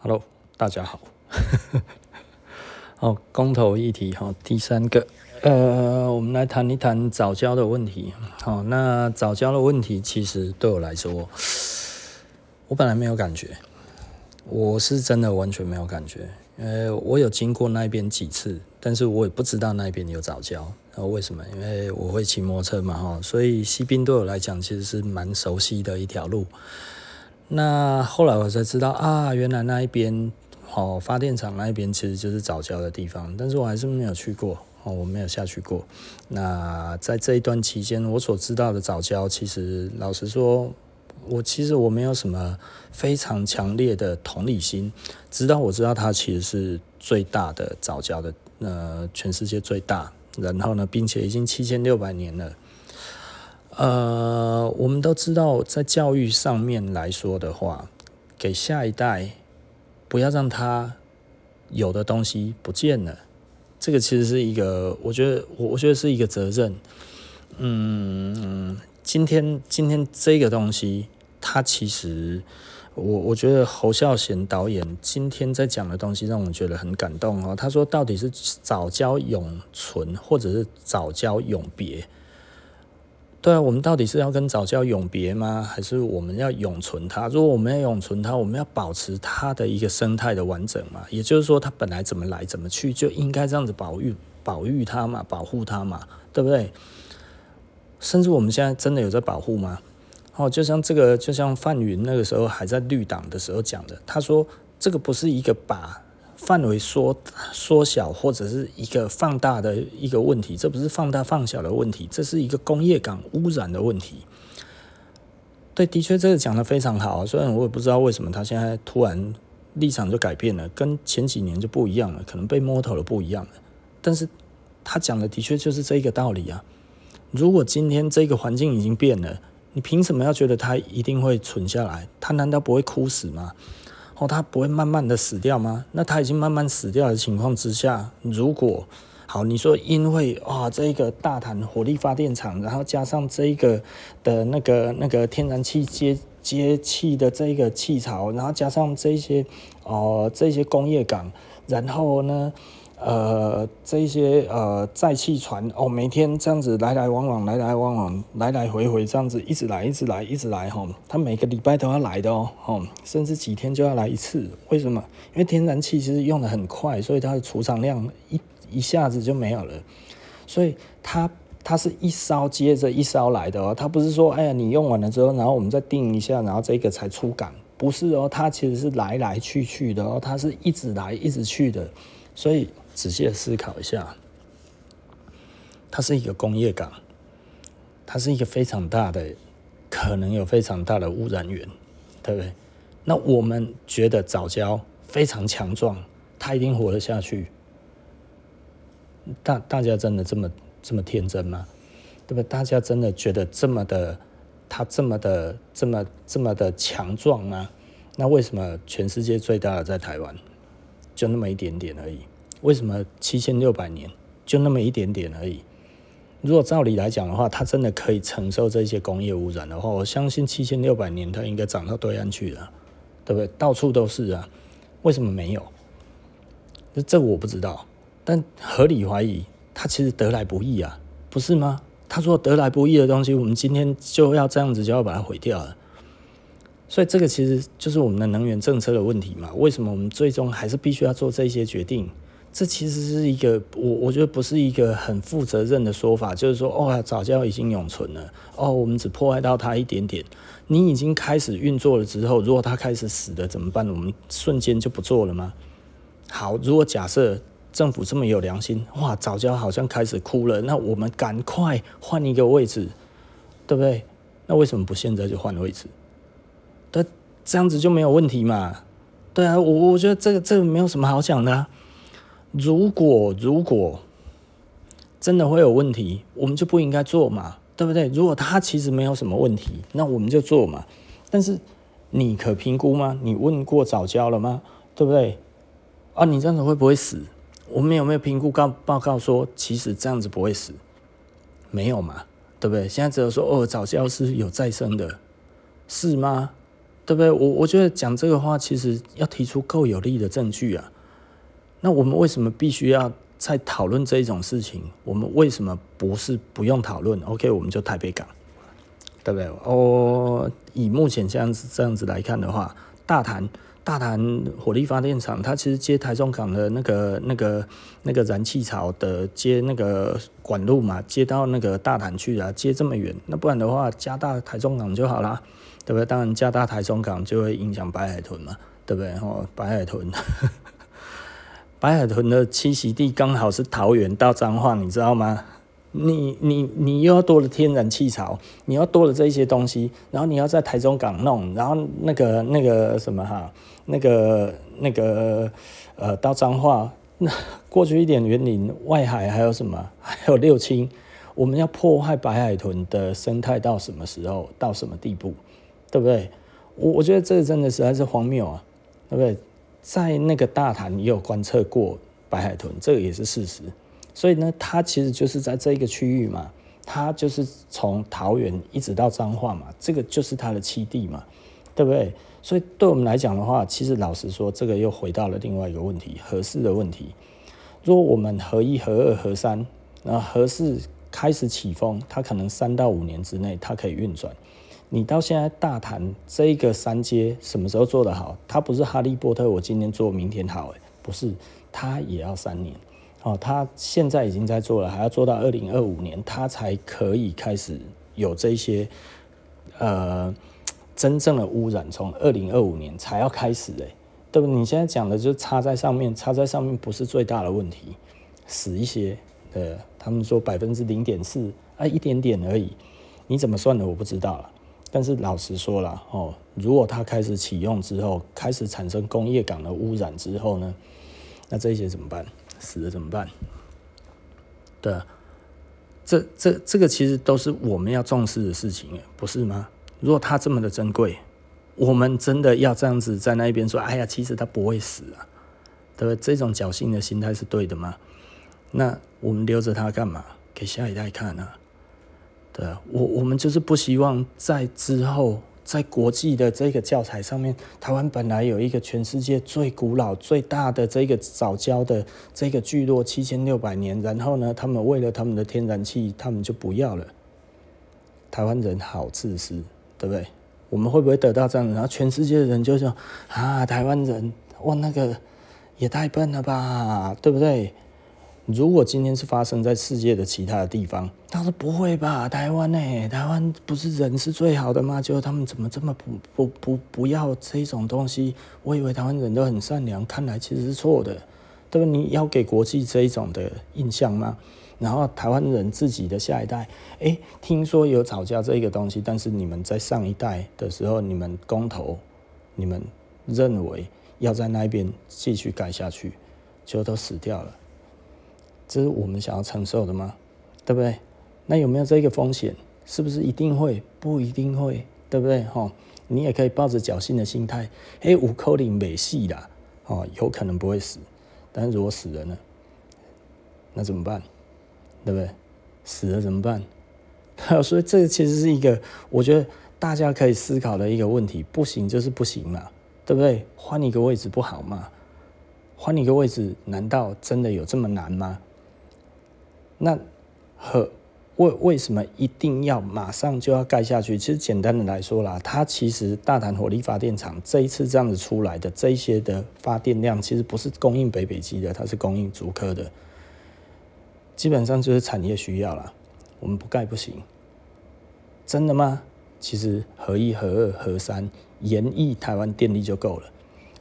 Hello，大家好。好，公投议题哈，第三个，呃，我们来谈一谈早教的问题。好，那早教的问题其实对我来说，我本来没有感觉，我是真的完全没有感觉。呃，我有经过那边几次，但是我也不知道那边有早教。然后为什么？因为我会骑摩托车嘛，哈，所以西滨对我来讲其实是蛮熟悉的一条路。那后来我才知道啊，原来那一边哦，发电厂那一边其实就是早教的地方，但是我还是没有去过哦，我没有下去过。那在这一段期间，我所知道的早教，其实老实说，我其实我没有什么非常强烈的同理心，直到我知道它其实是最大的早教的，呃，全世界最大，然后呢，并且已经七千六百年了。呃，我们都知道，在教育上面来说的话，给下一代不要让他有的东西不见了，这个其实是一个，我觉得，我我觉得是一个责任。嗯，今天今天这个东西，它其实，我我觉得侯孝贤导演今天在讲的东西，让我觉得很感动哦。他说，到底是早教永存，或者是早教永别？对啊，我们到底是要跟早教永别吗？还是我们要永存它？如果我们要永存它，我们要保持它的一个生态的完整嘛？也就是说，它本来怎么来怎么去，就应该这样子保育、保育它嘛，保护它嘛，对不对？甚至我们现在真的有在保护吗？哦，就像这个，就像范云那个时候还在绿党的时候讲的，他说这个不是一个把。范围缩缩小或者是一个放大的一个问题，这不是放大放小的问题，这是一个工业港污染的问题。对，的确这个讲得非常好，虽然我也不知道为什么他现在突然立场就改变了，跟前几年就不一样了，可能被摸头了不一样了。但是他讲的的确就是这个道理啊。如果今天这个环境已经变了，你凭什么要觉得它一定会存下来？它难道不会枯死吗？哦，它不会慢慢的死掉吗？那它已经慢慢死掉的情况之下，如果好，你说因为啊这一个大潭火力发电厂，然后加上这一个的那个那个天然气接接气的这个气槽，然后加上这些哦、呃、这些工业港，然后呢？呃，这些呃载气船哦，每天这样子来来往往，来来往往，来来回回这样子一直来，一直来，一直来哈。它每个礼拜都要来的哦，哦，甚至几天就要来一次。为什么？因为天然气其实用的很快，所以它的储藏量一一下子就没有了。所以它它是一烧接着一烧来的哦，它不是说哎呀你用完了之后，然后我们再定一下，然后这个才出港，不是哦，它其实是来来去去的哦，它是一直来一直去的，所以。仔细的思考一下，它是一个工业港，它是一个非常大的，可能有非常大的污染源，对不对？那我们觉得早教非常强壮，它一定活得下去。大大家真的这么这么天真吗？对不对？大家真的觉得这么的，它这么的这么这么的强壮吗？那为什么全世界最大的在台湾，就那么一点点而已？为什么七千六百年就那么一点点而已？如果照理来讲的话，它真的可以承受这些工业污染的话，我相信七千六百年它应该长到对岸去了，对不对？到处都是啊，为什么没有？这这我不知道，但合理怀疑它其实得来不易啊，不是吗？他说得来不易的东西，我们今天就要这样子就要把它毁掉了。所以这个其实就是我们的能源政策的问题嘛？为什么我们最终还是必须要做这些决定？这其实是一个我我觉得不是一个很负责任的说法，就是说哦，早教已经永存了，哦，我们只破坏到它一点点。你已经开始运作了之后，如果它开始死了怎么办？我们瞬间就不做了吗？好，如果假设政府这么有良心，哇，早教好像开始哭了，那我们赶快换一个位置，对不对？那为什么不现在就换位置？对，这样子就没有问题嘛？对啊，我我觉得这个这个没有什么好讲的。如果如果真的会有问题，我们就不应该做嘛，对不对？如果他其实没有什么问题，那我们就做嘛。但是你可评估吗？你问过早教了吗？对不对？啊，你这样子会不会死？我们有没有评估告报告说，其实这样子不会死？没有嘛，对不对？现在只有说哦，早教是有再生的，是吗？对不对？我我觉得讲这个话，其实要提出够有力的证据啊。那我们为什么必须要再讨论这一种事情？我们为什么不是不用讨论？OK，我们就台北港，对不对？哦，以目前这样子这样子来看的话，大潭。大潭火力发电厂，它其实接台中港的那个、那个、那个燃气槽的接那个管路嘛，接到那个大潭去啊，接这么远，那不然的话加大台中港就好啦，对不对？当然加大台中港就会影响白海豚嘛，对不对？哦，白海豚，白海豚的栖息地刚好是桃园到彰化，你知道吗？你你你又要多了天然气槽，你要多了这一些东西，然后你要在台中港弄，然后那个那个什么哈，那个那个呃，到彰化那 过去一点园林外海还有什么？还有六轻，我们要破坏白海豚的生态到什么时候？到什么地步？对不对？我我觉得这个真的实在是荒谬啊，对不对？在那个大潭也有观测过白海豚，这个也是事实。所以呢，它其实就是在这个区域嘛，它就是从桃园一直到彰化嘛，这个就是它的栖地嘛，对不对？所以对我们来讲的话，其实老实说，这个又回到了另外一个问题，合适的问题。如果我们合一、合二、合三，那合四开始起风，它可能三到五年之内它可以运转。你到现在大谈这个三阶什么时候做得好？它不是哈利波特，我今天做明天好，诶，不是，它也要三年。哦，他现在已经在做了，还要做到二零二五年，他才可以开始有这些呃真正的污染，从二零二五年才要开始哎，对不？你现在讲的就插在上面，插在上面不是最大的问题，死一些，呃，他们说百分之零点四啊，一点点而已，你怎么算的我不知道了。但是老实说了哦，如果它开始启用之后，开始产生工业港的污染之后呢，那这些怎么办？死了怎么办？对，这这这个其实都是我们要重视的事情，不是吗？如果它这么的珍贵，我们真的要这样子在那一边说，哎呀，其实它不会死啊，对不对？这种侥幸的心态是对的吗？那我们留着它干嘛？给下一代看啊？对，我我们就是不希望在之后。在国际的这个教材上面，台湾本来有一个全世界最古老、最大的这个早教的这个聚落，七千六百年。然后呢，他们为了他们的天然气，他们就不要了。台湾人好自私，对不对？我们会不会得到这样？然后全世界的人就说：啊，台湾人哇，那个也太笨了吧，对不对？如果今天是发生在世界的其他的地方，他说不会吧？台湾呢？台湾不是人是最好的吗？结果他们怎么这么不不不不要这种东西？我以为台湾人都很善良，看来其实是错的，对吧？你要给国际这一种的印象吗？然后台湾人自己的下一代，诶，听说有吵架这个东西，但是你们在上一代的时候，你们公投，你们认为要在那边继续盖下去，就都死掉了。这是我们想要承受的吗？对不对？那有没有这个风险？是不是一定会？不一定会，对不对？哈，你也可以抱着侥幸的心态，哎，五口令没戏啦，哦，有可能不会死，但是如果死了呢？那怎么办？对不对？死了怎么办？所以这其实是一个我觉得大家可以思考的一个问题。不行就是不行嘛，对不对？换一个位置不好吗？换一个位置，难道真的有这么难吗？那和为为什么一定要马上就要盖下去？其实简单的来说啦，它其实大潭火力发电厂这一次这样子出来的这一些的发电量，其实不是供应北北基的，它是供应竹科的，基本上就是产业需要啦。我们不盖不行，真的吗？其实核一、核二、核三，延役台湾电力就够了。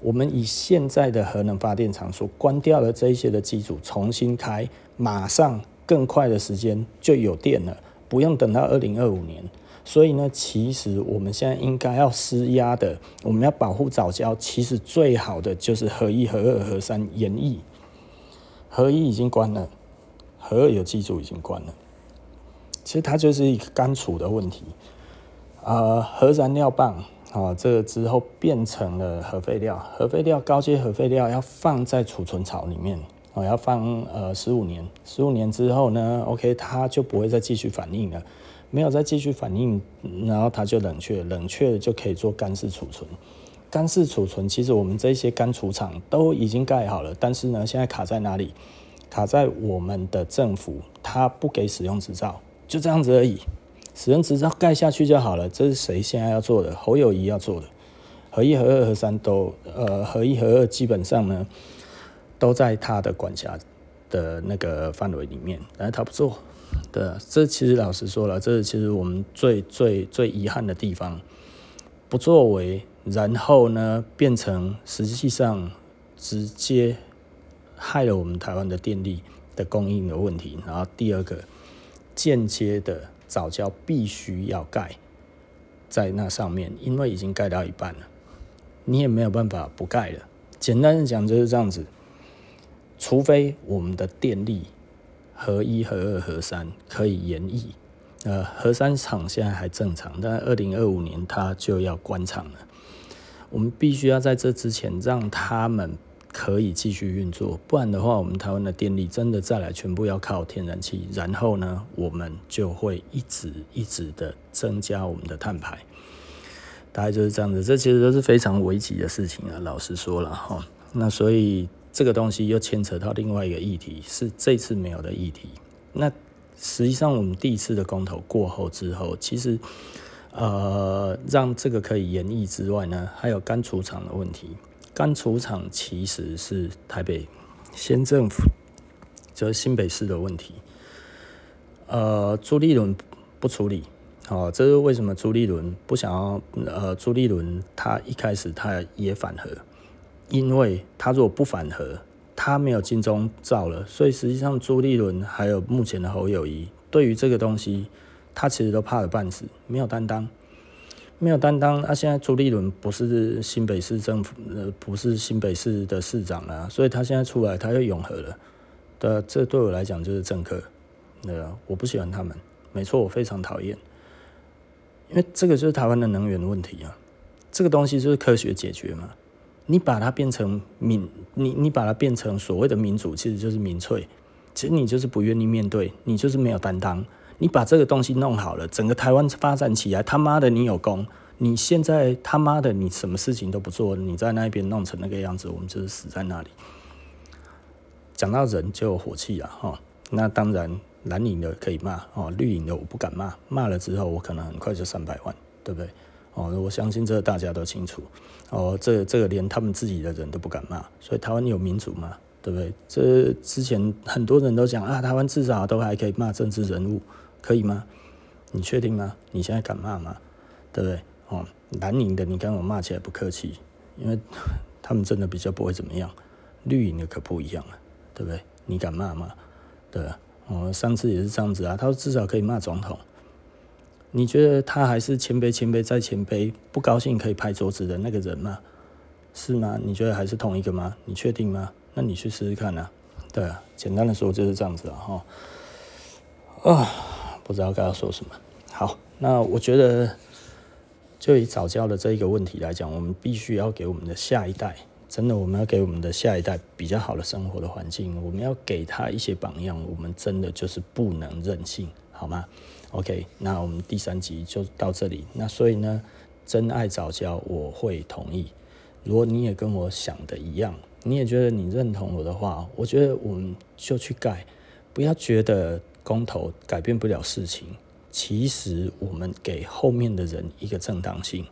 我们以现在的核能发电厂所关掉了这一些的机组重新开，马上。更快的时间就有电了，不用等到二零二五年。所以呢，其实我们现在应该要施压的，我们要保护藻礁，其实最好的就是核一、核二、核三延役。核一已经关了，核二有机组已经关了。其实它就是一个干储的问题。呃，核燃料棒啊，这个之后变成了核废料，核废料高阶核废料要放在储存槽里面。我要放呃十五年，十五年之后呢，OK，它就不会再继续反应了。没有再继续反应，然后它就冷却，冷却就可以做干式储存。干式储存其实我们这些干储厂都已经盖好了，但是呢，现在卡在哪里？卡在我们的政府，它不给使用执照，就这样子而已。使用执照盖下去就好了。这是谁现在要做的？侯友谊要做的。核一、核二、核三都，呃，核一、核二基本上呢，都在他的管辖的那个范围里面，但是他不做。对，这其实老实说了，这是其实我们最最最遗憾的地方，不作为，然后呢，变成实际上直接害了我们台湾的电力的供应的问题。然后第二个，间接的早教必须要盖在那上面，因为已经盖到一半了，你也没有办法不盖了。简单的讲就是这样子，除非我们的电力。核一、核二、核三可以延役，呃，核三厂现在还正常，但二零二五年它就要关厂了。我们必须要在这之前让他们可以继续运作，不然的话，我们台湾的电力真的再来全部要靠天然气，然后呢，我们就会一直一直的增加我们的碳排，大概就是这样子。这其实都是非常危急的事情啊，老实说了哈。那所以。这个东西又牵扯到另外一个议题，是这次没有的议题。那实际上，我们第一次的公投过后之后，其实呃，让这个可以延役之外呢，还有干储场的问题。干储场其实是台北县政府，就是新北市的问题。呃，朱立伦不处理，哦，这是为什么？朱立伦不想要？呃，朱立伦他一开始他也反核。因为他如果不反核，他没有金钟罩了，所以实际上朱立伦还有目前的侯友谊，对于这个东西，他其实都怕得半死，没有担当，没有担当。那、现在朱立伦不是新北市政府，呃，不是新北市的市长了，所以他现在出来，他又永和了。对，这对我来讲就是政客，对啊，我不喜欢他们，没错，我非常讨厌，因为这个就是台湾的能源问题啊，这个东西就是科学解决嘛。你把它变成民，你你把它变成所谓的民主，其实就是民粹。其实你就是不愿意面对，你就是没有担当。你把这个东西弄好了，整个台湾发展起来，他妈的你有功。你现在他妈的你什么事情都不做，你在那边弄成那个样子，我们就是死在那里。讲到人就有火气了哈。那当然蓝营的可以骂哦，绿营的我不敢骂，骂了之后我可能很快就三百万，对不对？哦，我相信这大家都清楚。哦，这个、这个连他们自己的人都不敢骂，所以台湾有民主吗？对不对？这之前很多人都讲啊，台湾至少都还可以骂政治人物，可以吗？你确定吗？你现在敢骂吗？对不对？哦，蓝营的你跟我骂起来不客气，因为 他们真的比较不会怎么样，绿营的可不一样啊，对不对？你敢骂吗？对，哦，上次也是这样子啊，他说至少可以骂总统。你觉得他还是谦卑、谦卑再谦卑，不高兴可以拍桌子的那个人吗？是吗？你觉得还是同一个吗？你确定吗？那你去试试看啊。对啊，简单的说就是这样子了。哈。啊，不知道该要说什么。好，那我觉得就以早教的这一个问题来讲，我们必须要给我们的下一代，真的，我们要给我们的下一代比较好的生活的环境，我们要给他一些榜样。我们真的就是不能任性，好吗？OK，那我们第三集就到这里。那所以呢，真爱早教，我会同意。如果你也跟我想的一样，你也觉得你认同我的话，我觉得我们就去盖。不要觉得公投改变不了事情。其实我们给后面的人一个正当性，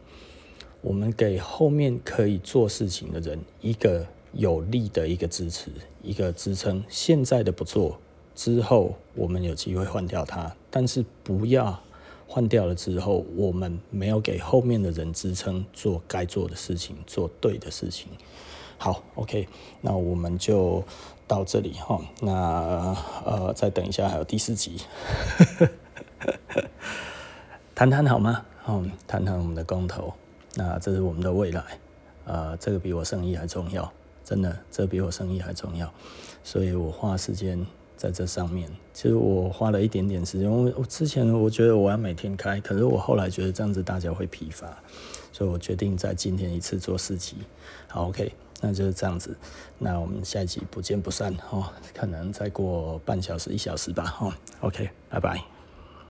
我们给后面可以做事情的人一个有力的一个支持，一个支撑。现在的不做。之后我们有机会换掉它，但是不要换掉了之后，我们没有给后面的人支撑做该做的事情，做对的事情。好，OK，那我们就到这里哈。那呃，再等一下还有第四集，谈谈好吗？嗯，谈谈我们的公投。那这是我们的未来，呃，这个比我生意还重要，真的，这比我生意还重要，所以我花时间。在这上面，其实我花了一点点时间。我我之前我觉得我要每天开，可是我后来觉得这样子大家会疲乏，所以我决定在今天一次做四期。好，OK，那就是这样子。那我们下一集不见不散哦，可能再过半小时一小时吧。哦，OK，拜拜。